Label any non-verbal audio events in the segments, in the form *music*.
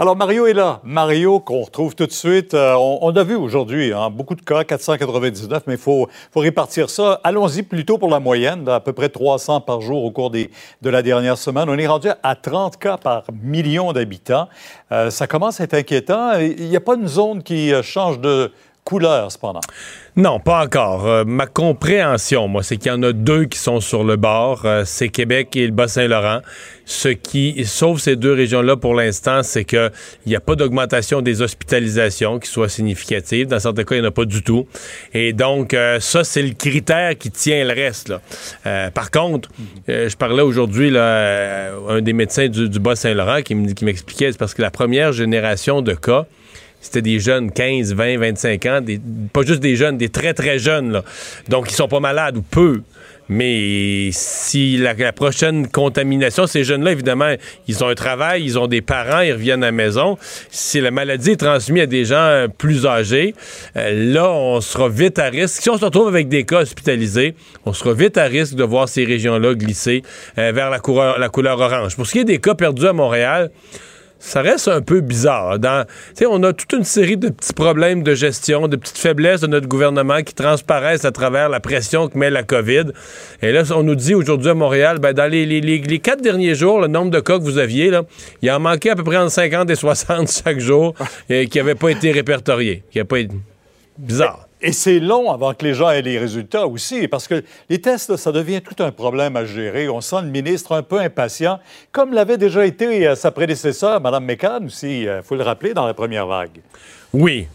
Alors, Mario est là. Mario, qu'on retrouve tout de suite. Euh, on, a vu aujourd'hui hein, beaucoup de cas, 499, mais il faut, faut, répartir ça. Allons-y plutôt pour la moyenne, à peu près 300 par jour au cours de la dernière semaine. On est rendu à 30 cas par million d'habitants. Euh, ça commence à être inquiétant. Il n'y a pas une zone qui euh, change de couleur, cependant. Non, pas encore. Euh, ma compréhension, moi, c'est qu'il y en a deux qui sont sur le bord. Euh, c'est Québec et le Bas-Saint-Laurent. Ce qui sauve ces deux régions-là pour l'instant, c'est qu'il n'y a pas d'augmentation des hospitalisations qui soit significative. Dans certains cas, il n'y en a pas du tout. Et donc, euh, ça, c'est le critère qui tient le reste. par contre, je parlais aujourd'hui, un des médecins du, du Bas-Saint-Laurent qui m'expliquait, c'est parce que la première génération de cas, c'était des jeunes 15, 20, 25 ans, pas juste des jeunes, des très très jeunes. Donc ils sont pas malades ou peu. Mais si la, prochaine contamination, ces jeunes-là, évidemment, ils ont un travail, ils ont des parents, ils reviennent à la maison. Si la maladie est transmise à des gens plus âgés, euh, là, on sera vite à risque. Si on se retrouve avec des cas hospitalisés, on sera vite à risque de voir ces régions-là glisser euh, vers la couleur orange. Pour ce qui est des cas perdus à Montréal, ça reste un peu bizarre. Dans, on a toute une série de petits problèmes de gestion, de petites faiblesses de notre gouvernement qui transparaissent à travers la pression que met la COVID. Et là, on nous dit aujourd'hui à Montréal, ben, dans les, quatre derniers jours, le nombre de cas que vous aviez, là, il en manquait à peu près entre 50 et 60 *laughs* chaque jour et qui n'avaient pas été répertoriés. Qui pas été... Bizarre. Et c'est long avant que les gens aient les résultats aussi, parce que les tests, ça devient tout un problème à gérer. On sent le ministre un peu impatient, comme l'avait déjà été euh, sa prédécesseur, Mme McCann aussi, il euh, faut le rappeler, dans la première vague. Oui.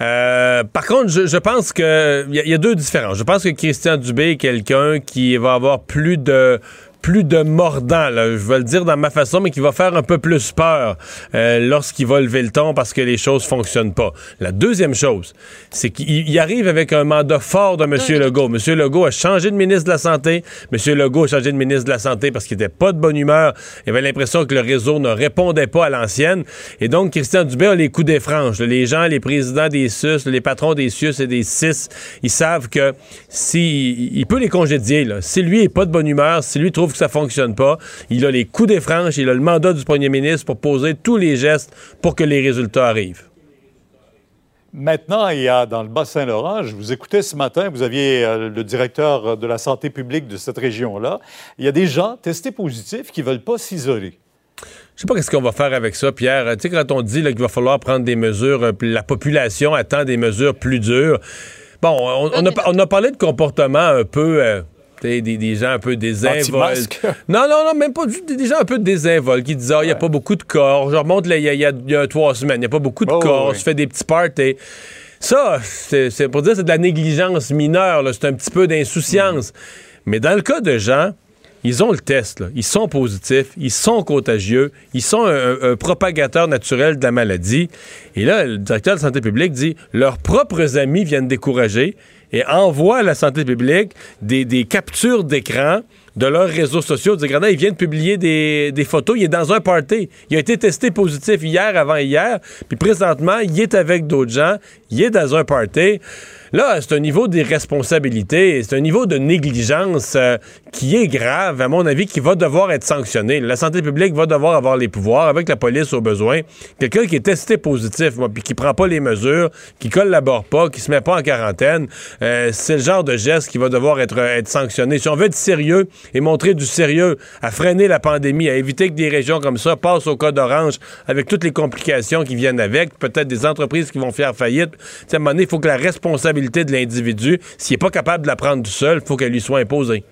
Euh, par contre, je, pense qu'il y, a deux différences. Je pense que Christian Dubé est quelqu'un qui va avoir plus de plus de mordant, là, je vais le dire dans ma façon, mais qui va faire un peu plus peur euh, lorsqu'il va lever le ton parce que les choses fonctionnent pas. La deuxième chose, c'est qu'il arrive avec un mandat fort de M. Legault. M. Legault a changé de ministre de la Santé. M. Legault a changé de ministre de la Santé parce qu'il n'était pas de bonne humeur. Il avait l'impression que le réseau ne répondait pas à l'ancienne. Et donc, Christian Dubé a les coups des franges. Les gens, les présidents des SUS, les patrons des SUS et des CIS, ils savent que si il peut les congédier, là. si lui est pas de bonne humeur, si lui trouve que ça fonctionne pas. Il a les coups des franches, il a le mandat du premier ministre pour poser tous les gestes pour que les résultats arrivent. Maintenant, il y a dans le Bas-Saint-Laurent, je vous écoutais ce matin, vous aviez euh, le directeur de la santé publique de cette région-là. Il y a des gens testés positifs qui ne veulent pas s'isoler. Je sais pas qu'est-ce qu'on va faire avec ça, Pierre. Tu sais, quand on dit qu'il va falloir prendre des mesures, euh, la population attend des mesures plus dures. Bon, on, a, parlé de comportement un peu... Euh, des, gens un peu désinvoltes. Non, non, non, même pas des, gens un peu désinvoltes qui disent Ah, il n'y a pas beaucoup de corps. Je remonte il y, a trois semaines, il n'y a pas beaucoup de corps. Je fais des petits parties. Ça, c'est pour dire c'est de la négligence mineure, c'est un petit peu d'insouciance. Mais dans le cas de gens, ils ont le test, ils sont positifs, ils sont contagieux, ils sont un, un, propagateur naturel de la maladie. Et là, le directeur de la santé publique dit leurs propres amis viennent décourager et envoie à la santé publique des, des captures d'écran de leurs réseaux sociaux. il vient de publier des, des, photos. Il est dans un party. Il a été testé positif hier, avant hier. Puis présentement, il est avec d'autres gens. Il est dans un party. Là, c'est un niveau d'irresponsabilité, c'est un niveau de négligence euh, qui est grave, à mon avis, qui va devoir être sanctionné. La santé publique va devoir avoir les pouvoirs, avec la police au besoin. Quelqu'un qui est testé positif, puis qui prend pas les mesures, qui collabore pas, qui se met pas en quarantaine, euh, c'est le genre de geste qui va devoir être, être sanctionné. Si on veut être sérieux et montrer du sérieux à freiner la pandémie, à éviter que des régions comme ça passent au code orange avec toutes les complications qui viennent avec, peut-être des entreprises qui vont faire faillite, à un moment donné, il faut que la responsabilité de l'individu, s'il n'est pas capable de la prendre tout seul, il faut qu'elle lui soit imposée.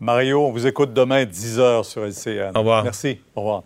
Mario, on vous écoute demain 10h sur LCN. Au revoir. Merci. Au revoir.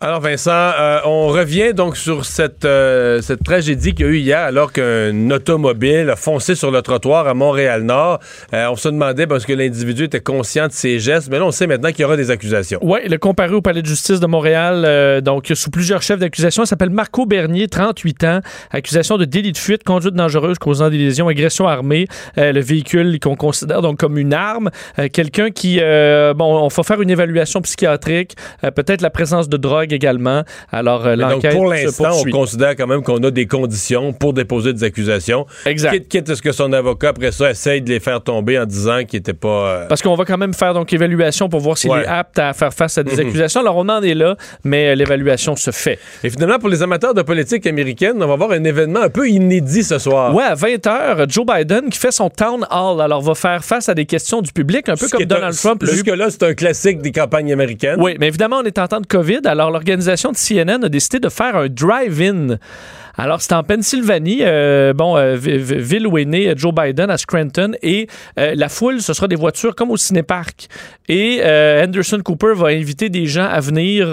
Alors Vincent, euh, on revient donc sur cette, euh, cette tragédie qu'il y a eu hier alors qu'un automobile a foncé sur le trottoir à Montréal-Nord. Euh, on se demandait parce que l'individu était conscient de ses gestes, mais là on sait maintenant qu'il y aura des accusations. Oui, est comparé au palais de justice de Montréal, donc sous plusieurs chefs d'accusation. S'appelle Marco Bernier, 38 ans, accusation de délit de fuite, conduite dangereuse causant des lésions, agression armée, le véhicule qu'on considère donc comme une arme, quelqu'un qui, bon, on va faire une évaluation psychiatrique, peut-être la présence de drogue également. Alors, euh, l'enquête Pour l'instant, on considère quand même qu'on a des conditions pour déposer des accusations. Exact. Quitte, à ce que son avocat, après ça, essaye de les faire tomber en disant qu'il n'était pas... Euh, Parce qu'on va quand même faire donc évaluation pour voir s'il est apte à faire face à des mhm. accusations. Alors, on en est là, mais euh, l'évaluation se fait. Et finalement, pour les amateurs de politique américaine, on va avoir un événement un peu inédit ce soir. Ouais, à 20h, Joe Biden qui fait son town hall. Alors, va faire face à des questions du public, un peu comme Donald Trump. Jusque-là, c'est un classique des campagnes américaines. Oui, mais évidemment, on est en temps de COVID. Alors, l'organisation de CNN a décidé de faire un drive-in alors, c'est en Pennsylvanie, euh, bon, euh, ville où est né Joe Biden, à Scranton, et euh, la foule, ce sera des voitures comme au cinéparc. Et Anderson Cooper va inviter des gens à venir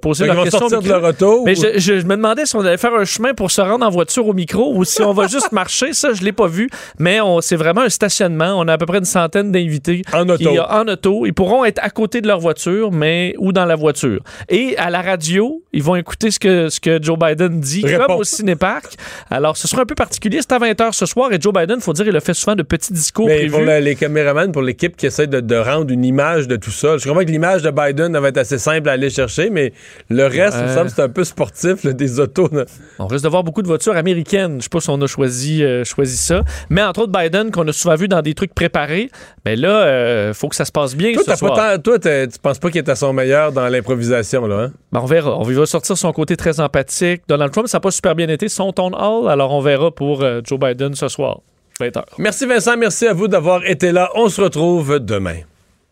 poser leurs questions. de leur auto, Mais je, me demandais si on allait faire un chemin pour se rendre en voiture au micro ou si on va *laughs* juste marcher. Ça, je l'ai pas vu. Mais c'est vraiment un stationnement. On a à peu près une centaine d'invités. En auto. en auto. Ils pourront être à côté de leur voiture, mais ou dans la voiture. Et à la radio, ils vont écouter ce que, ce que Joe Biden dit, comme aussi cinéparc. Alors, ce sera un peu particulier. C'est à 20h ce soir et Joe Biden, faut dire, il a fait souvent de petits discours Mais Pour les caméramans, pour l'équipe qui essaie de, rendre une image de tout ça, je comprends que l'image de Biden va être assez simple à aller chercher, mais le reste, il me semble c'est un peu sportif, des autos. On risque de voir beaucoup de voitures américaines. Je sais pas si on a choisi, euh, choisi ça. Mais entre autres, Biden, qu'on a souvent vu dans des trucs préparés, ben là, euh, faut que ça se passe bien toi, ce soir. toi, tu penses pas qu'il est à son meilleur dans l'improvisation, là? Hein? Ben, on verra. On va sortir son côté très empathique. Donald Trump, ça n'a pas super bien été son town hall. Alors, on verra pour euh, Joe Biden ce soir, 20h. Merci Vincent, merci à vous d'avoir été là. On se retrouve demain.